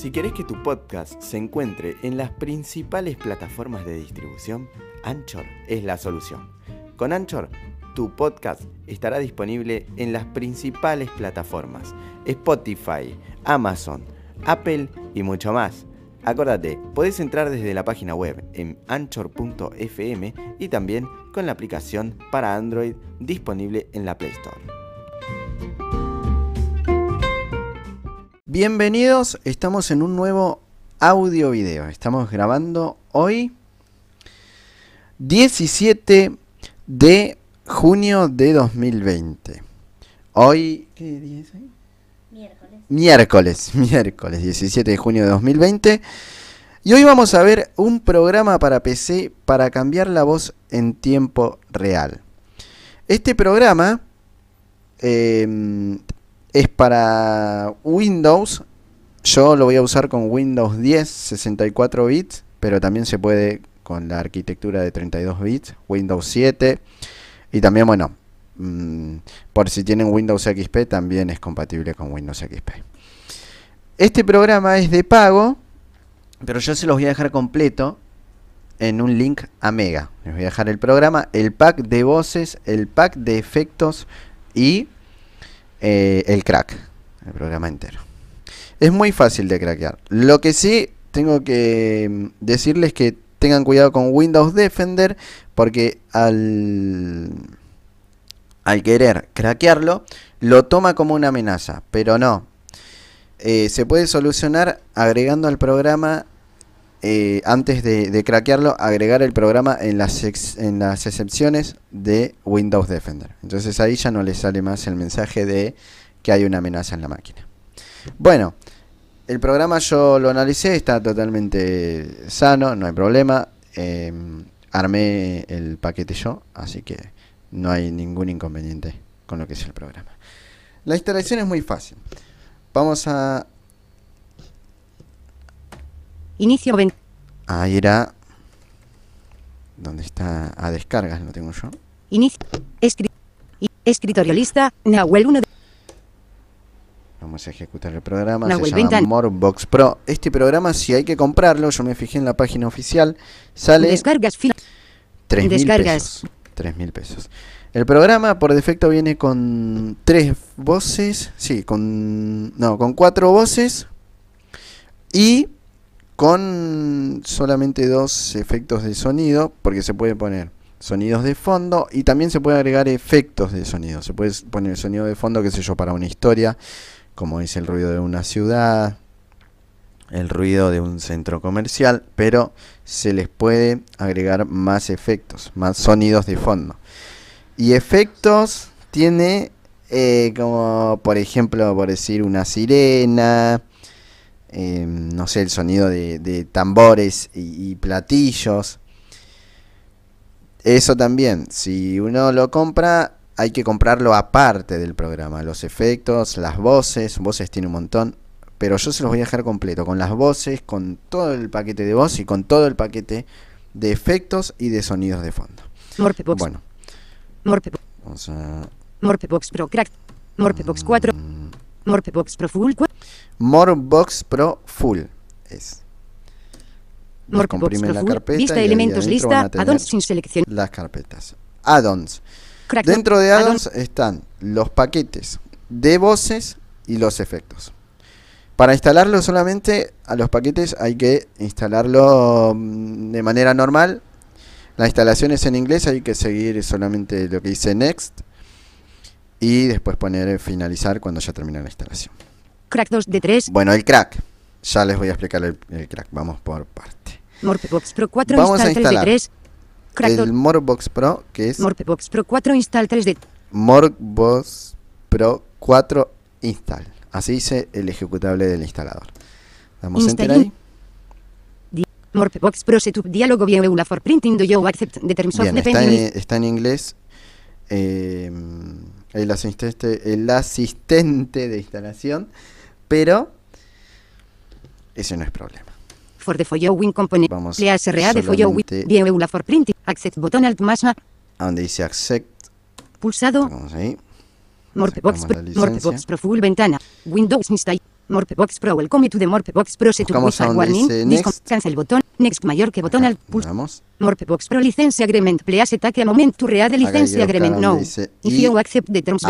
Si querés que tu podcast se encuentre en las principales plataformas de distribución, Anchor es la solución. Con Anchor, tu podcast estará disponible en las principales plataformas, Spotify, Amazon, Apple y mucho más. Acordate, podés entrar desde la página web en anchor.fm y también con la aplicación para Android disponible en la Play Store. Bienvenidos, estamos en un nuevo audio video. Estamos grabando hoy 17 de junio de 2020. Hoy, ¿qué día es hoy? Miércoles. Miércoles, miércoles 17 de junio de 2020. Y hoy vamos a ver un programa para PC para cambiar la voz en tiempo real. Este programa eh, es para Windows. Yo lo voy a usar con Windows 10, 64 bits, pero también se puede con la arquitectura de 32 bits, Windows 7. Y también, bueno, mmm, por si tienen Windows XP, también es compatible con Windows XP. Este programa es de pago, pero yo se los voy a dejar completo en un link a Mega. Les voy a dejar el programa, el pack de voces, el pack de efectos y eh, el crack, el programa entero. Es muy fácil de craquear. Lo que sí tengo que mm, decirles que tengan cuidado con Windows Defender porque al, al querer craquearlo lo toma como una amenaza, pero no. Eh, se puede solucionar agregando al programa eh, antes de, de, craquearlo, agregar el programa en las, en las excepciones de Windows Defender. Entonces ahí ya no le sale más el mensaje de que hay una amenaza en la máquina. Bueno, el programa yo lo analicé, está totalmente sano, no hay problema. Eh, armé el paquete yo, así que no hay ningún inconveniente con lo que es el programa. La instalación es muy fácil. Vamos a Inicio Ahí era. ¿Dónde está? A descargas lo tengo yo. Inicio. Escri escritorio lista. Nahuel 1. Vamos a ejecutar el programa. Nahuel Se llama. Morbox Pro. Este programa, si hay que comprarlo, yo me fijé en la página oficial, sale Descargas fila. 3 mil descargas. pesos. 3 mil pesos. El programa por defecto viene con tres voces. Sí, con. No, con cuatro voces. Y con solamente dos efectos de sonido, porque se puede poner sonidos de fondo y también se puede agregar efectos de sonido. Se puede poner sonido de fondo, qué sé yo, para una historia, como es el ruido de una ciudad, el ruido de un centro comercial, pero se les puede agregar más efectos, más sonidos de fondo. Y efectos tiene eh, como, por ejemplo, por decir una sirena, eh, no sé, el sonido de, de tambores y, y, platillos. Eso también, si uno lo compra, hay que comprarlo aparte del programa. Los efectos, las voces, voces tiene un montón, pero yo se los voy a dejar completo, con las voces, con todo el paquete de voz y con todo el paquete de efectos y de sonidos de fondo. Morpebox. Bueno, Morpe vamos a... Morpebox Pro Crack. Morpebox 4. Mm, Morpebox Pro Full. Morbox Pro Full es. Descomprime Pro la carpeta Vista y elementos lista. Addons sin selección. Las carpetas. Add-ons. Dentro de addon- add-ons están los paquetes de voces y los efectos. Para instalarlo solamente a los paquetes hay que instalarlo mm, de manera normal. La instalación es en inglés, hay que seguir solamente lo que dice next y después poner eh, finalizar cuando ya termine la instalación. Crack 2 de 3. Bueno, el crack. Ya les voy a explicar el, el crack. Vamos por parte. Morpebox Pro 4 Vamos a install 3 de instalar 3. Crack 2. El Morbox Pro, que es Morpebox Pro 4 install 3 de Morbox Pro 4 install. Así dice el ejecutable del instalador. Damos enter ahí. Morpebox Pro Setup Diálogo Vieula for Printing Do You Accept the Terms of Bien, está en, está en inglés. Eh, el, asistente, el asistente de instalación, pero ese no es problema. for the following component. Vamos SRA de following. for Printing. Accept button alt más A. Donde dice accept, Pulsado. vamos ahí. Morpebox Pro. Morpebox Pro Full ventana. Windows install. Morpebox Pro. Welcome to the Morpebox Pro donde Warning. Disco- next. Cancel botón. Next mayor que botón al pulso. Vamos. Morpebox Pro License Agreement. Please take a moment to read the license agreement now. dice If you accept the terms.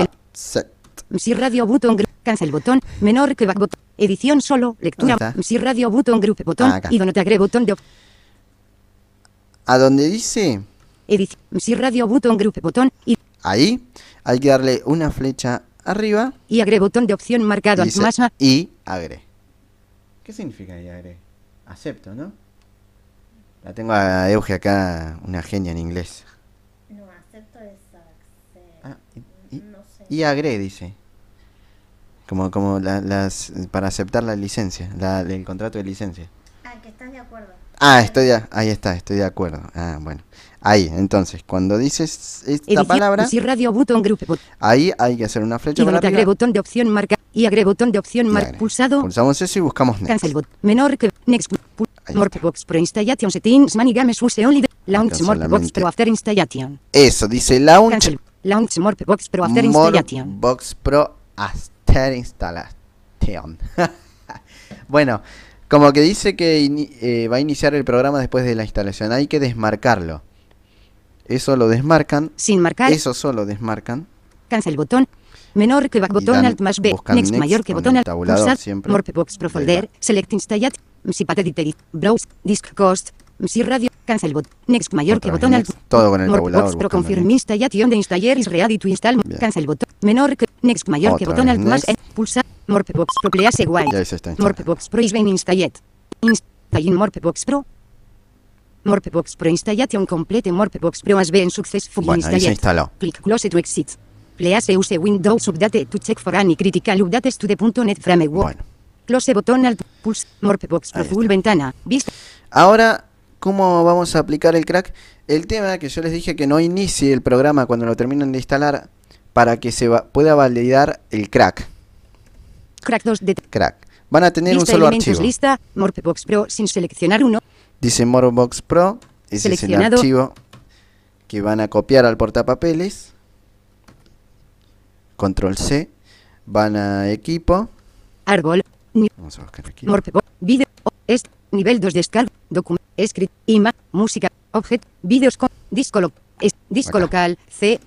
Si radio button cancel botón menor que back botón edición solo lectura si radio button group botón Ah, acá. y donde te agrego botón de A donde dice edición si radio button group botón y, ahí, hay que darle una flecha arriba y agrego botón de opción marcado dice más y agre. ¿Qué significa y agre? Acepto, ¿no? La tengo a Euge acá, una genia en inglés. No, acepto es accept. Ah, y, y- No sé. y agre dice. Como, como la- las para aceptar la licencia, la, el contrato de licencia. Ah, que estás de acuerdo. Ah, estoy de, ahí está, estoy de acuerdo. Ah, bueno. Ahí, entonces, cuando dices esta edición palabra, radio button group ahí hay que hacer una y flecha para arriba. agrego botón de opción marca y agrego botón de opción y mar agre. pulsado Pulsamos eso y buscamos next. cancel bot menor que next pu- Ahí Morpebox Pro installation settings many games use only launch solamente- Pro after installation Eso, dice launch cancel launch Pro after installation Box Pro After Installation. bueno, como que dice que eh, va a iniciar el programa después de la instalación. Hay que desmarcarlo. Eso lo desmarcan. sin marcar Eso solo desmarcan. Cancel botón. Menor que back botón alt más B. Next next mayor que botón alt. Pulsar. Morpebox Pro folder. Select installat. Si pate edit. Browse. Disk cost. Si radio. Cancel bot. Next mayor Otra que botón next, todo con el tabulador, Pro confirm installation de installer is ready to install. Bien. Cancel botón. Menor que. Next mayor que botón alt más. next. E. Pulsar. Morpebox Pro please while. Morpebox Pro is being installed. Installing Morpebox Pro. Morpebox Pro installation complete Morpebox Pro has been successfully Bueno, ahí installed. se instaló. Click close to exit. Please use Windows Update to check for any critical updates to the .NET framework. Bueno. Close botón alt pulse Morpebox Pro Ahí full está. ventana. Vista. Ahora, ¿cómo vamos a aplicar el crack? El tema que yo les dije que no inicie el programa cuando lo terminen de instalar para que se va- pueda validar el crack. Crack 2 de Crack. Van a tener un solo archivo. lista. Pro sin seleccionar uno. Dice Morbox Pro. Ese es el archivo que van a copiar al portapapeles. Control C. Van a equipo. Árbol. Vamos a buscar. Morpebox. Video. Est. Nivel 2 de descarga. Documento. Script. Ima. Música. Objeto. Vídeos con. Disco, lo- es- disco local. C.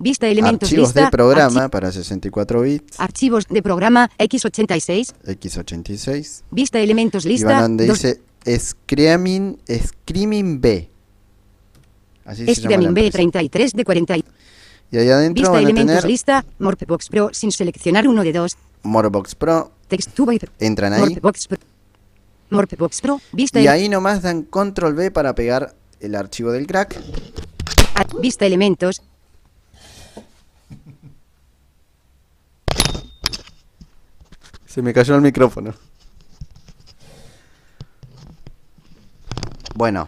Vista elementos Archivos lista. de programa para 64 bits. archi- archivos de programa X86. X86. Vista elementos Y van lista. donde dos- dice Screaming, Screaming B. Así se llama la Screaming empresa. B33 de 40. y- ahí adentro Vista van a elementos tener lista. Morpebox Pro sin seleccionar uno de dos. Morbox Pro. Entran ahí. Morpebox Pro. Morpebox Pro. Vista, Y ahí nomás dan Control B para pegar el archivo del crack. a- vista elementos. Se me cayó el micrófono. Bueno.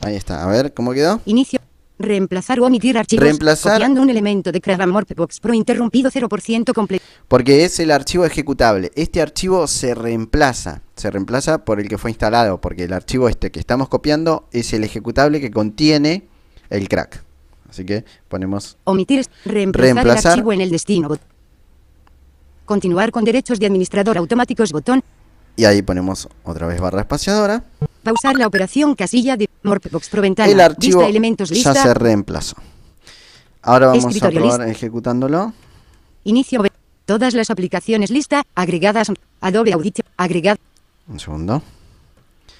Ahí está. A ver, ¿cómo quedó? Inicio. Reemplazar o omitir archivos. Reemplazar- Copiando un elemento de Crack Morpebox Pro interrumpido 0% completo. Porque es el archivo ejecutable. Este archivo se reemplaza. Se reemplaza por el que fue instalado. Porque el archivo este que estamos copiando es el ejecutable que contiene el crack. Así que ponemos Omitir. Reemplazar, Reemplazar. el archivo en el destino. Continuar con derechos de administrador automáticos. Botón. Y ahí ponemos otra vez barra espaciadora. Pausar la operación casilla de Morpebox Pro ventana. el archivo Vista elementos ya lista. se reemplazó. Ahora vamos a probar ejecutándolo. Inicio. Todas las aplicaciones lista. Agregadas. Adobe Audition. Agregado. Un segundo.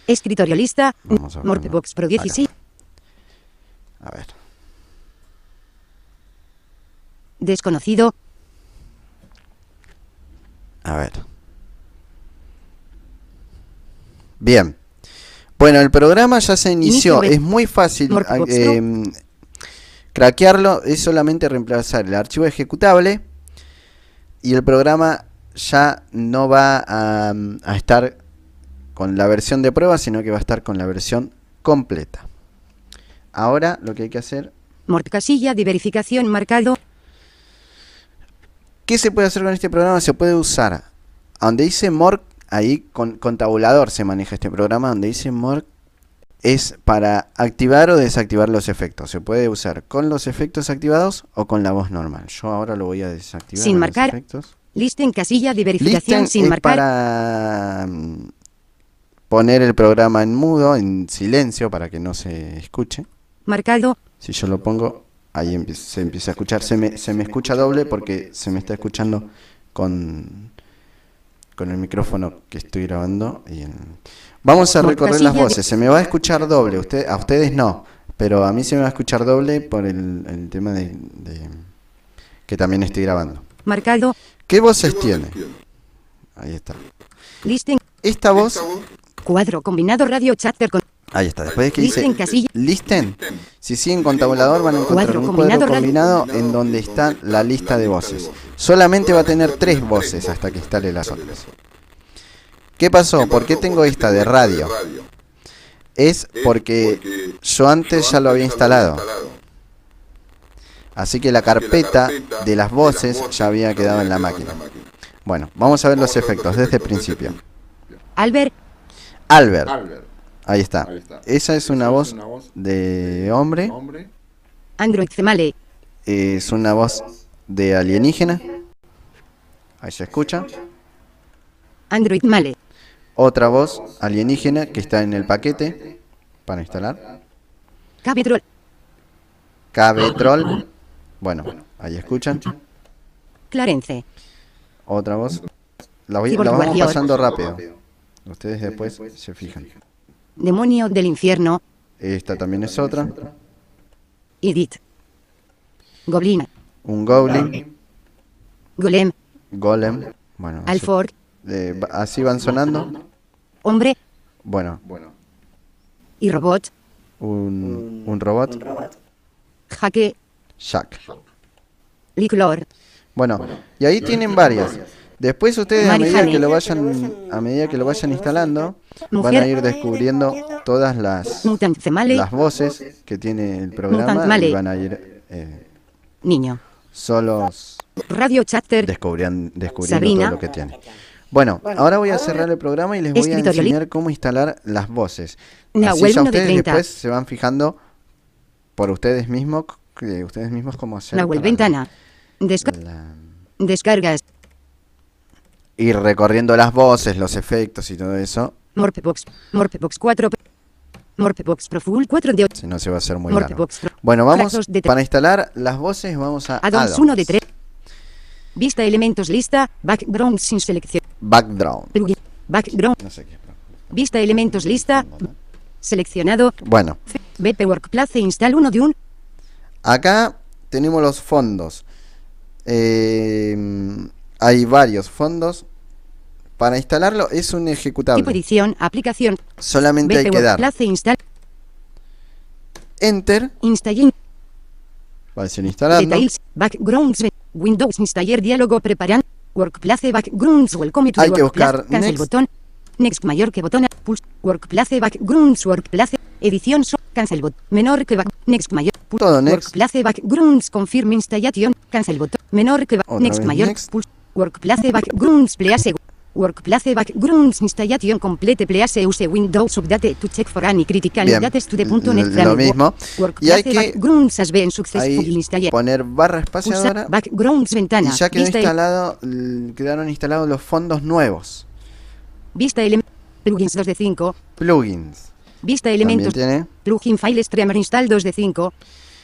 Escritorio lista. Morpebox Pro 16. A ver. Desconocido. A ver. Bien. Bueno, el programa ya se inició. Inicio Es muy fácil Morpbox, eh, craquearlo. Es solamente reemplazar el archivo ejecutable. Y el programa ya no va a, a estar con la versión de prueba, sino que va a estar con la versión completa. Ahora lo que hay que hacer Mort casilla de verificación marcado. ¿Qué se puede hacer con este programa? Se puede usar. Donde dice Morg, ahí con, con tabulador se maneja este programa. Donde dice Morg es para activar o desactivar los efectos. Se puede usar con los efectos activados o con la voz normal. Yo ahora lo voy a desactivar. Sin a los marcar. efectos. Listen casilla de verificación Listen sin es marcar. para mm, poner el programa en mudo, en silencio, para que no se escuche. Marcado. Si yo lo pongo, ahí se empieza a escuchar. Se me, se me escucha doble porque se me está escuchando con, con el micrófono que estoy grabando. y en- Vamos a recorrer las voces. Se me va a escuchar doble. Usted, a ustedes no. Pero a mí se me va a escuchar doble por el, el tema de, de- que también estoy grabando. Marcado. ¿Qué voces tiene? Ahí está. Listen. Esta voz, Cuadro combinado radio chatter con. Ahí está. Después de que dice Listen casilla. listen, si siguen con tabulador van a encontrar Cuadro un combinado cuadro radio- combinado en donde está la lista de voces. Solamente va a tener tres voces hasta que instale las otras. ¿Qué pasó? ¿Por qué tengo esta de radio? Es porque yo antes ya lo había instalado. Así que la carpeta de las voces ya había quedado en la máquina. Bueno, vamos a ver los efectos desde el principio. Albert, Albert. Ahí está. Ahí está. Esa es una Esa voz es una voz de hombre, Hombre. Android Cemale. es una voz de alienígena. Ahí se escucha. Android Male. Otra voz alienígena que está en el paquete para instalar. Cabetrol. KB Troll. Bueno, ahí escuchan. Clarence. Otra voz. La, voy- la vamos pasando rápido. Ustedes después se fijan. Demonio del infierno. Esta también es otra. Edith. Goblin. Un Goblin. Golem. Golem. Bueno, eso- Alfor. eh, va- así van sonando. Hombre. Bueno, Bueno. Y robot. un, un robot. Jaque. Jack. Liclor. Bueno, y ahí tienen varias. Después ustedes a medida que lo vayan a medida que lo vayan instalando van a ir descubriendo todas las las voces que tiene el programa y van a ir eh, Niño. solos Radio chatter. descubriendo Sabrina. todo lo que tiene. Bueno, ahora voy a cerrar el programa y les voy a enseñar cómo instalar las voces. Así ya ustedes 30. después se van fijando por ustedes mismos, que ustedes mismos cómo hacer. Nahuel Ventana. Desca- la- Descargas. ir recorriendo las voces, los efectos y todo eso, Morpebox. Morpebox 4. Morpebox Pro Full 4 de 8. si no se va a hacer muy largo. Bueno, vamos, para instalar las voces vamos a Addons Addons. 1 de 3. Vista elementos lista. Background sin selección. Background. Background. No sé qué. Vista elementos lista. Seleccionado. Bueno, BP Workplace install 1 de 1. acá tenemos los fondos. Eh, hay varios fondos. Para instalarlo es un Tipo ejecutable. edición. Aplicación. Solamente hay que dar. Enter. Installing. Va a decir instalando. Details. Backgrounds. Windows installer diálogo preparan. Workplace backgrounds. Welcome to Hay que buscar Cancel next. botón. Next mayor que botón. Pulse. Workplace backgrounds. Workplace. Edición. So, cancel bot. Menor que back. Next mayor. Pulse. Todo next. Workplace backgrounds. Confirm installation. Cancel botón. Menor que back. Otra Next mayor. next. Pulse. Workplace backgrounds. Please. Workplace backgrounds installation complete please use Windows update to check for any critical Bien, dates to the .NET lo mismo. Y hay Workplace que backgrounds has been successfully poner barra espaciadora backgrounds ventana. y ya quedó vista, instalado, quedaron instalados los fondos nuevos. vista element plugins 2 de 5. Plugins. Vista elementos tiene. plugin file streamer install 2 de 5.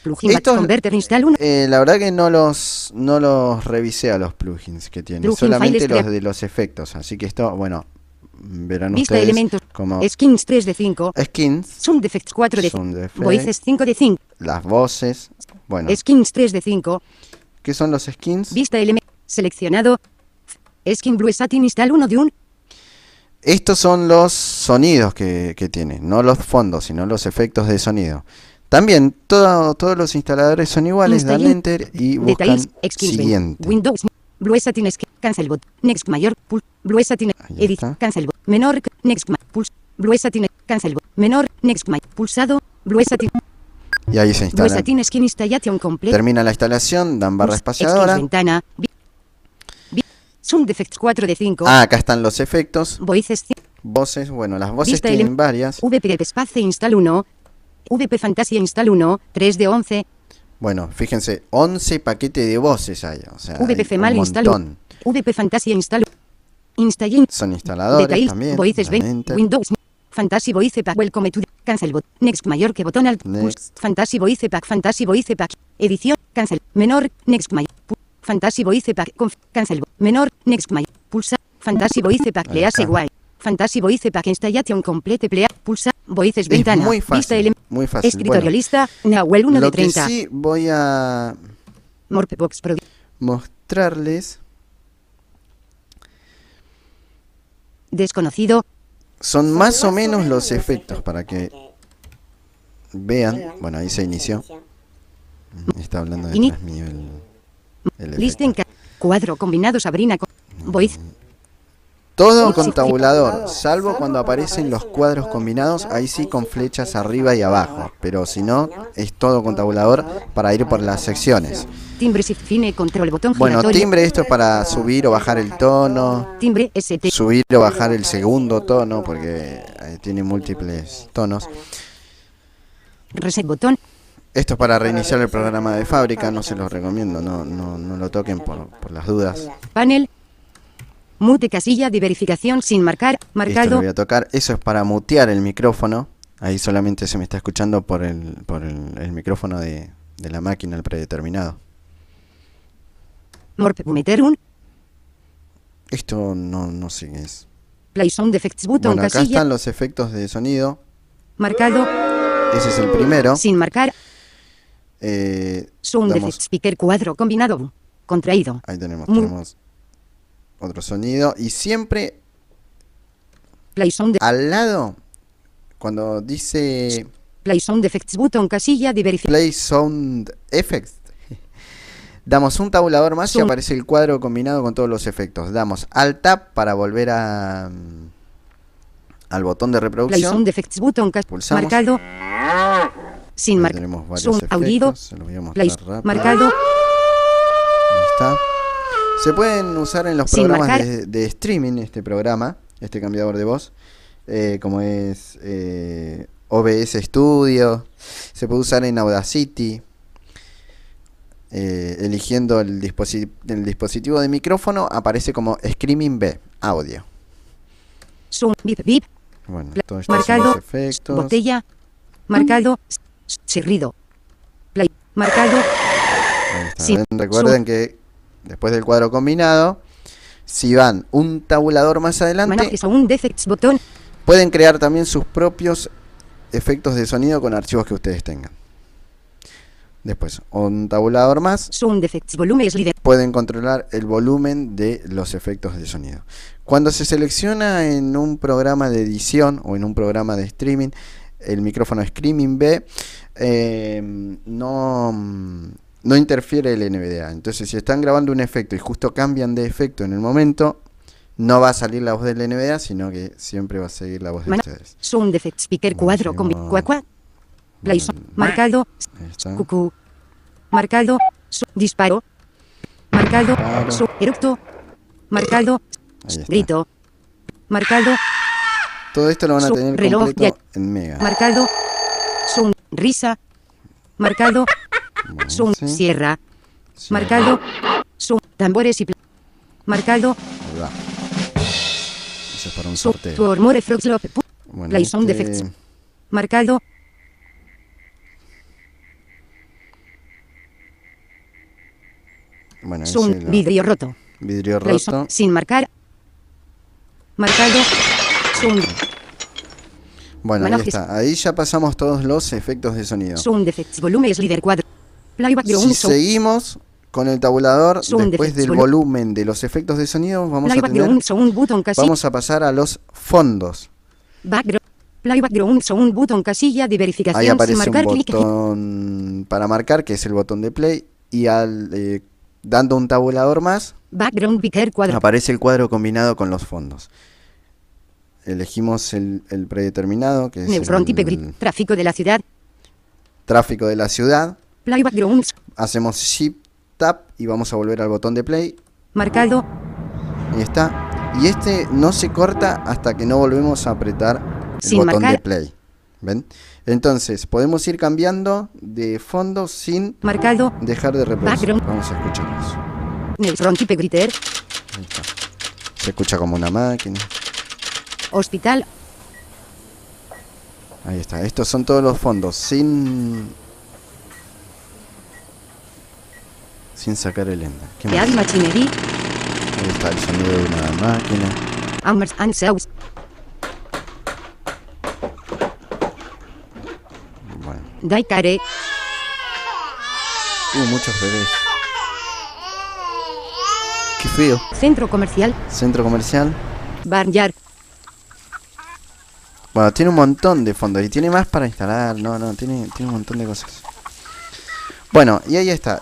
Plugin Estos- converter install 1. Eh, la verdad que no los no los revisé a los plugins que tiene, Plugin solamente los de los efectos. Así que esto, bueno, verán Vista ustedes elementos como skins 3 de 5. skins, Sound effects 4 de 5. Sound effects. Voices 5 de 5. las voces. Bueno, Skins 3 de 5. ¿qué son los skins? Vista elemento seleccionado. Skin Blue Satin install 1 de 1. Estos son los sonidos que, que tiene, no los fondos, sino los efectos de sonido. También todo- todos los instaladores son iguales, dan enter y buscan siguiente. Windows. Blue Satin. Cancel bot. Next mayor. Pulse. Blue Satin. Edit. Cancel bot. Menor. Next Pulse. Blue Satin. Cancel bot. Menor. Next ma- Pulsado. Blue Satin. Y ahí se complete. Termina la instalación, dan barra espaciadora. Ventana. Sound effects 4 de 5. Ah, acá están los efectos, Voices. voces, bueno, las voces tienen varias. VP Space install 1. VP Fantasia install 1. 3 de 11. Bueno, fíjense, 11 paquetes de voces hay. O sea, hay VPF un mal instalo. montón. VP Fantasia instalo. Installin. Son instaladores Detail. también. Voices. Windows. Fantasy Voice Pack. Welcome to. Cancel bot. Next mayor que botón alt. Next. Fantasy Voice Pack. Fantasy Voice Pack. Edición. Cancel. Menor. Next mayor. Fantasy Voice Pack. Conf. Cancel. Menor. Next mayor. Pulsa. Fantasy Voice Pack. Please está. guay. Fantasy Voice Pack. Installation complete. Plea. Pulsa. Voices Es ventana. muy Lista fácil. ele- Muy fácil. Escritorio Bueno, lista. Nahuel 1 lo de que 30. sí voy a Morpebox Pro. mostrarles Desconocido. son más o menos los efectos para que vean. Bueno, ahí se inició. Está hablando detrás mío el, el Listen. Cuadro combinado Sabrina. con- Voice. Todo con tabulador, salvo cuando aparecen los cuadros combinados, ahí sí con flechas arriba y abajo. Pero si no, es todo con tabulador para ir por las secciones. Timbre Shift Fine Control botón Bueno, timbre esto es para subir o bajar el tono, Timbre ST. subir o bajar el segundo tono, porque eh, tiene múltiples tonos. Reset botón. Esto es para reiniciar el programa de fábrica, no se los recomiendo, no, no, no lo toquen por, por las dudas. Panel. Mute casilla de verificación sin marcar. Esto lo Marcado. voy a tocar, eso es para mutear el micrófono. Ahí solamente se me está escuchando por el, por el, el micrófono de, de la máquina, el predeterminado. Meter un. Esto no, no sé qué es. Play sound effects button Bueno, acá casilla. están los efectos de sonido. Marcado. Ese es el primero. Sin marcar. Eh, Sound effects speaker cuadro combinado. Contraído. ahí tenemos, tenemos otro sonido. Y siempre Play sound. al lado, cuando dice Play sound effects button casilla de verificación. Play Sound Effects, damos un tabulador más y aparece el cuadro combinado con todos los efectos. Damos Alt Tab para volver a mm, al botón de Play reproducción. sound effects button Pulsamos. Marcado. Sin marcar. tenemos varios Zoom aullido. efectos, se los voy a mostrar Play rápido. marcado. Ahí está. Se pueden usar en los Sin programas de, de streaming este programa, este cambiador de voz, eh, como es eh, OBS Studio. Se puede usar en Audacity, eh, eligiendo el, disposi- el dispositivo de micrófono, aparece como Screaming B, audio. Zoom. Bip bip. Bueno, todos estos son marcado. los efectos. Botella. Marcado. Chirrido. Play. Marcado. Ahí está. Recuerden que después del cuadro combinado, si van un tabulador más adelante, pueden crear también sus propios efectos de sonido con archivos que ustedes tengan. Después, un tabulador más, pueden controlar el volumen de los efectos de sonido. Cuando se selecciona en un programa de edición o en un programa de streaming, el micrófono Screaming B eh, no, no interfiere el NVDA. Entonces, si están grabando un efecto y justo cambian de efecto en el momento, no va a salir la voz del NVDA, sino que siempre va a seguir la voz de Mana- ustedes. Sound speaker cuadro con cuacua. Play. Marcado. Cucú. Marcado. disparo. Marcado. Eructo. Marcado. Grito. Marcado. Todo esto lo van a Su- tener completo en Mega. Marcado. Sound. Risa. Marcado. Bueno, Sound. sí. Sierra. Sí, Marcado. Tambores y Marcado. ahí va. Eso es para un So- sorteo. Pu- Bueno, Play sound este- effects. Marcado. Bueno, Sound. lo- Vidrio roto. vidrio Play roto. Sin marcar. Marcado. Sound. Bueno, ahí está. Ahí ya pasamos todos los efectos de sonido. Sound effects volume slider cuadro. Si seguimos con el tabulador, después del volu- volumen de los efectos de sonido, vamos a tener, vamos pasar a los fondos. Button casilla de verificación Ahí aparece un botón para marcar, que es el botón de play, y al eh, dando un tabulador más, aparece el cuadro combinado con los fondos. Elegimos el, el predeterminado, que es el. Tráfico de la ciudad. tráfico de la ciudad. Playback. Hacemos Shift Tab y vamos a volver al botón de play. Marcado. Ahí está. Y este no se corta hasta que no volvemos a apretar el Sin botón de play. ¿Ven? Entonces, podemos ir cambiando de fondo sin Marcado. dejar de reproducir. Background. Vamos a escucharlos. Neutron type griter. Ahí está. Se escucha como una máquina. Hospital. Ahí está. Estos son todos los fondos sin sin sacar el ender. ¿Qué más? Machinery. Ahí está el sonido de una máquina. Aumers and. Bueno. Daikare. Uh, muchos bebés. Qué feo. Centro comercial. Centro comercial. Barnyard. Bueno, tiene un montón de fondos y tiene más para instalar. No, no, tiene, tiene un montón de cosas. Bueno, y ahí está.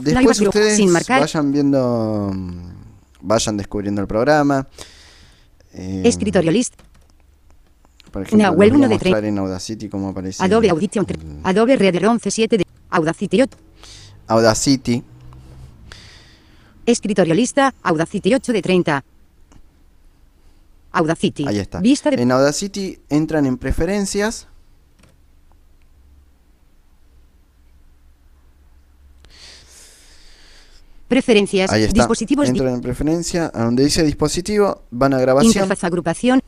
Después ustedes sin marcar. vayan viendo, mm, vayan descubriendo el programa. Eh, Escritorio list. Por ejemplo, Nahuel les voy a uno de mostrar en Audacity cómo aparece. Adobe Audition. el Adobe Reader 11.7 de Audacity 8. Audacity. Escritorio lista. Audacity 8 de 30. Audacity. Ahí está. Vista de En Audacity entran en preferencias. Preferencias. Ahí está. Dispositivos. di- Entran en preferencia. A donde dice dispositivo, van a grabación. Interfaz agrupación.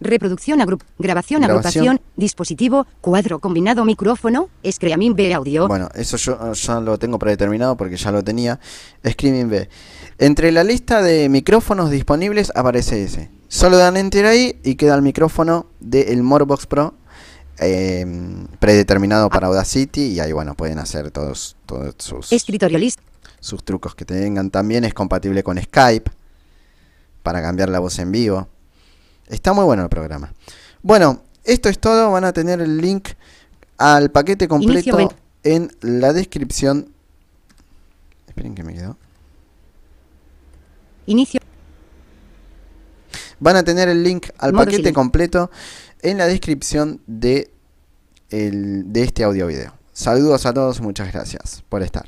Reproducción agrup grabación, Grabación. agrupación. Dispositivo. Cuadro combinado micrófono. Screaming B audio. Bueno, eso yo ya lo tengo predeterminado porque ya lo tenía. Screaming B. Entre la lista de micrófonos disponibles aparece ese. Solo dan enter ahí y queda el micrófono del Morbox Pro eh, predeterminado para Audacity y ahí bueno pueden hacer todos, todos sus, Escritorio list. Sus trucos que tengan. También es compatible con Skype para cambiar la voz en vivo. Está muy bueno el programa. Bueno, esto es todo. Van a tener el link al paquete completo en la descripción. Esperen que me quedó. Inicio. Van a tener el link al Modo paquete silencio. completo en la descripción de, el- de este audio video. Saludos a todos, muchas gracias por estar.